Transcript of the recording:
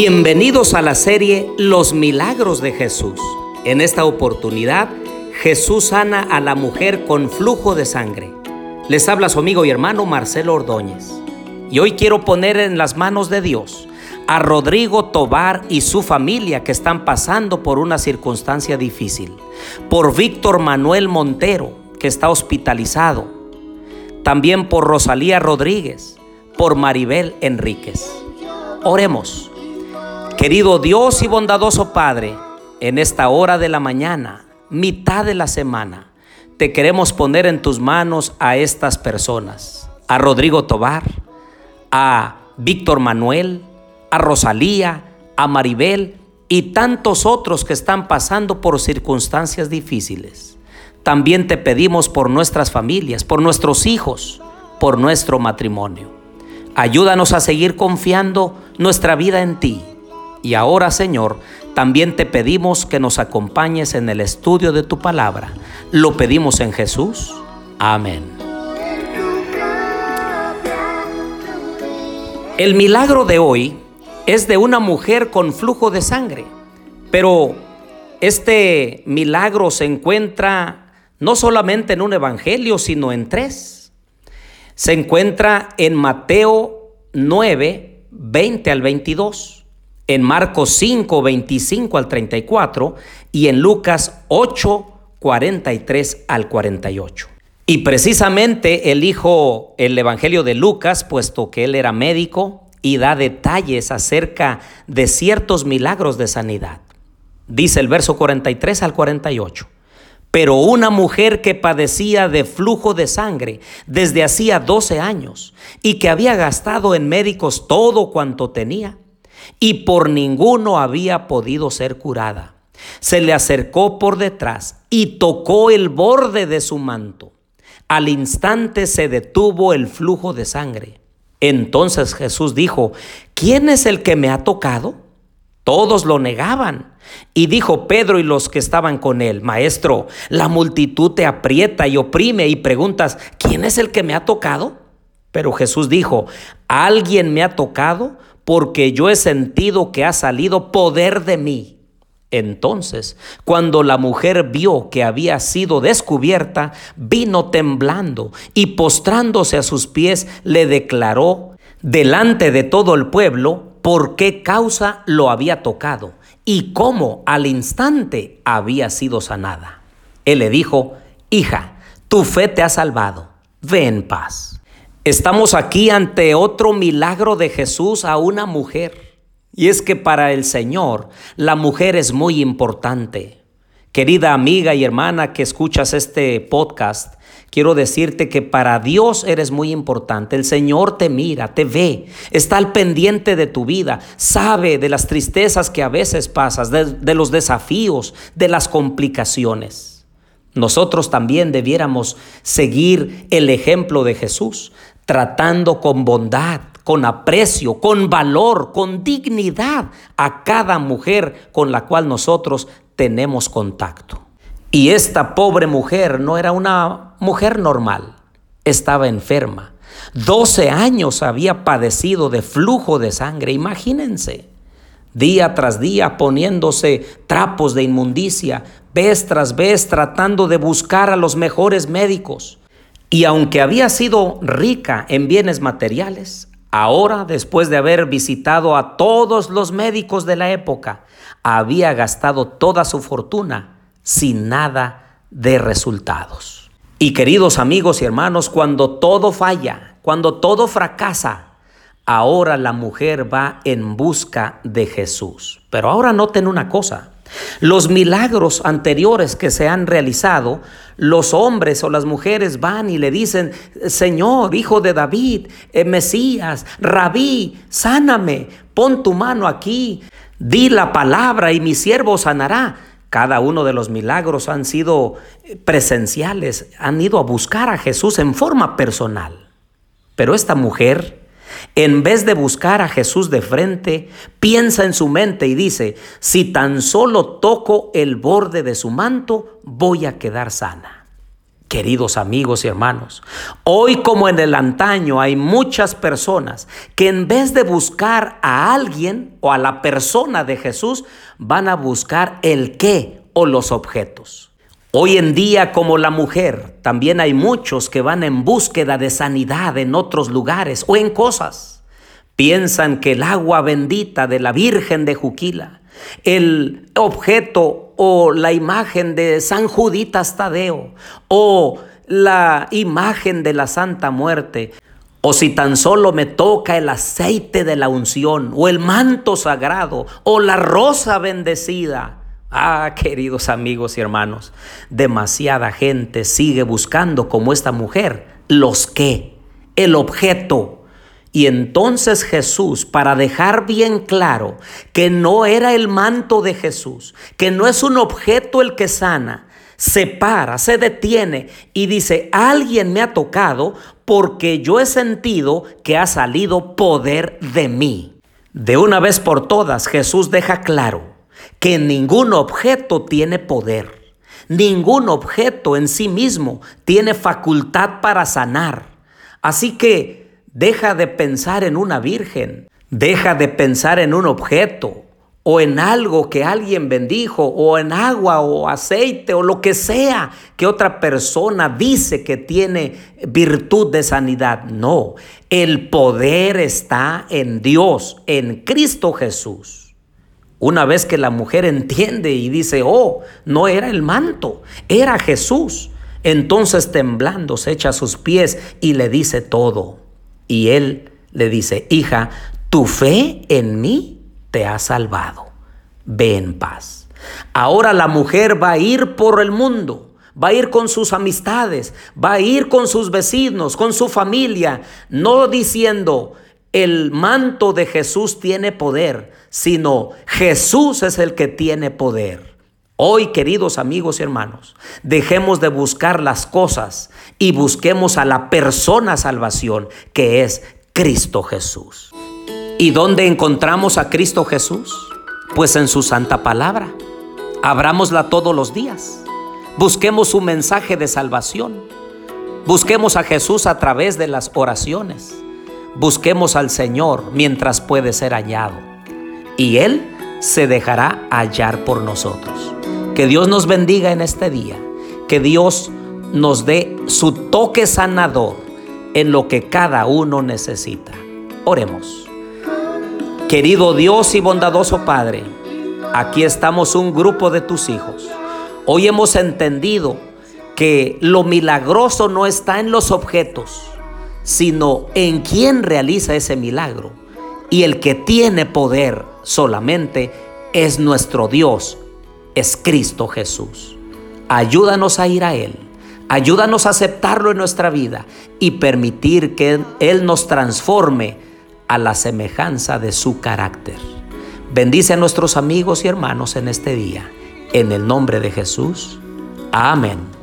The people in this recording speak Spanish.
Bienvenidos a la serie Los Milagros de Jesús. En esta oportunidad, Jesús sana a la mujer con flujo de sangre. Les habla su amigo y hermano Marcelo Ordóñez. Y hoy quiero poner en las manos de Dios a Rodrigo Tobar y su familia que están pasando por una circunstancia difícil. Por Víctor Manuel Montero, que está hospitalizado. También por Rosalía Rodríguez, por Maribel Enríquez. Oremos. Querido Dios y bondadoso Padre, en esta hora de la mañana, mitad de la semana, te queremos poner en tus manos a estas personas, a Rodrigo Tobar, a Víctor Manuel, a Rosalía, a Maribel y tantos otros que están pasando por circunstancias difíciles. También te pedimos por nuestras familias, por nuestros hijos, por nuestro matrimonio. Ayúdanos a seguir confiando nuestra vida en ti y ahora, Señor, también te pedimos que nos acompañes en el estudio de tu palabra. Lo pedimos en Jesús. Amén. El milagro de hoy es de una mujer con flujo de sangre, pero este milagro se encuentra no solamente en un evangelio, sino en tres. Se encuentra en Mateo 9, 20 al 22 en Marcos 5, 25 al 34 y en Lucas 8, 43 al 48. Y precisamente elijo el Evangelio de Lucas, puesto que él era médico y da detalles acerca de ciertos milagros de sanidad. Dice el verso 43 al 48. Pero una mujer que padecía de flujo de sangre desde hacía 12 años y que había gastado en médicos todo cuanto tenía, y por ninguno había podido ser curada. Se le acercó por detrás y tocó el borde de su manto. Al instante se detuvo el flujo de sangre. Entonces Jesús dijo, ¿quién es el que me ha tocado? Todos lo negaban. Y dijo Pedro y los que estaban con él, Maestro, la multitud te aprieta y oprime y preguntas, ¿quién es el que me ha tocado? Pero Jesús dijo, alguien me ha tocado porque yo he sentido que ha salido poder de mí. Entonces, cuando la mujer vio que había sido descubierta, vino temblando y postrándose a sus pies, le declaró delante de todo el pueblo por qué causa lo había tocado y cómo al instante había sido sanada. Él le dijo, hija, tu fe te ha salvado, ve en paz. Estamos aquí ante otro milagro de Jesús a una mujer. Y es que para el Señor la mujer es muy importante. Querida amiga y hermana que escuchas este podcast, quiero decirte que para Dios eres muy importante. El Señor te mira, te ve, está al pendiente de tu vida, sabe de las tristezas que a veces pasas, de, de los desafíos, de las complicaciones. Nosotros también debiéramos seguir el ejemplo de Jesús, tratando con bondad, con aprecio, con valor, con dignidad a cada mujer con la cual nosotros tenemos contacto. Y esta pobre mujer no era una mujer normal, estaba enferma. 12 años había padecido de flujo de sangre, imagínense día tras día poniéndose trapos de inmundicia, vez tras vez tratando de buscar a los mejores médicos. Y aunque había sido rica en bienes materiales, ahora, después de haber visitado a todos los médicos de la época, había gastado toda su fortuna sin nada de resultados. Y queridos amigos y hermanos, cuando todo falla, cuando todo fracasa, ahora la mujer va en busca de Jesús. Pero ahora noten una cosa. Los milagros anteriores que se han realizado, los hombres o las mujeres van y le dicen, Señor, hijo de David, eh, Mesías, rabí, sáname, pon tu mano aquí, di la palabra y mi siervo sanará. Cada uno de los milagros han sido eh, presenciales, han ido a buscar a Jesús en forma personal. Pero esta mujer en vez de buscar a Jesús de frente, piensa en su mente y dice, si tan solo toco el borde de su manto, voy a quedar sana. Queridos amigos y hermanos, hoy como en el antaño hay muchas personas que en vez de buscar a alguien o a la persona de Jesús, van a buscar el qué o los objetos. Hoy en día como la mujer, también hay muchos que van en búsqueda de sanidad en otros lugares o en cosas. Piensan que el agua bendita de la Virgen de Juquila, el objeto o la imagen de San Juditas Tadeo o la imagen de la Santa Muerte, o si tan solo me toca el aceite de la unción, o el manto sagrado, o la rosa bendecida. Ah, queridos amigos y hermanos, demasiada gente sigue buscando como esta mujer los qué, el objeto, y entonces Jesús, para dejar bien claro que no era el manto de Jesús, que no es un objeto el que sana, se para, se detiene y dice, alguien me ha tocado porque yo he sentido que ha salido poder de mí. De una vez por todas, Jesús deja claro que ningún objeto tiene poder. Ningún objeto en sí mismo tiene facultad para sanar. Así que Deja de pensar en una virgen, deja de pensar en un objeto o en algo que alguien bendijo o en agua o aceite o lo que sea que otra persona dice que tiene virtud de sanidad. No, el poder está en Dios, en Cristo Jesús. Una vez que la mujer entiende y dice, oh, no era el manto, era Jesús. Entonces temblando se echa a sus pies y le dice todo. Y él le dice, hija, tu fe en mí te ha salvado. Ve en paz. Ahora la mujer va a ir por el mundo, va a ir con sus amistades, va a ir con sus vecinos, con su familia, no diciendo, el manto de Jesús tiene poder, sino Jesús es el que tiene poder. Hoy, queridos amigos y hermanos, dejemos de buscar las cosas y busquemos a la persona salvación que es Cristo Jesús. ¿Y dónde encontramos a Cristo Jesús? Pues en su santa palabra. Abrámosla todos los días. Busquemos su mensaje de salvación. Busquemos a Jesús a través de las oraciones. Busquemos al Señor mientras puede ser hallado. Y Él se dejará hallar por nosotros. Que Dios nos bendiga en este día. Que Dios nos dé su toque sanador en lo que cada uno necesita. Oremos. Querido Dios y bondadoso Padre, aquí estamos un grupo de tus hijos. Hoy hemos entendido que lo milagroso no está en los objetos, sino en quien realiza ese milagro. Y el que tiene poder solamente es nuestro Dios es Cristo Jesús. Ayúdanos a ir a Él. Ayúdanos a aceptarlo en nuestra vida y permitir que Él nos transforme a la semejanza de su carácter. Bendice a nuestros amigos y hermanos en este día. En el nombre de Jesús. Amén.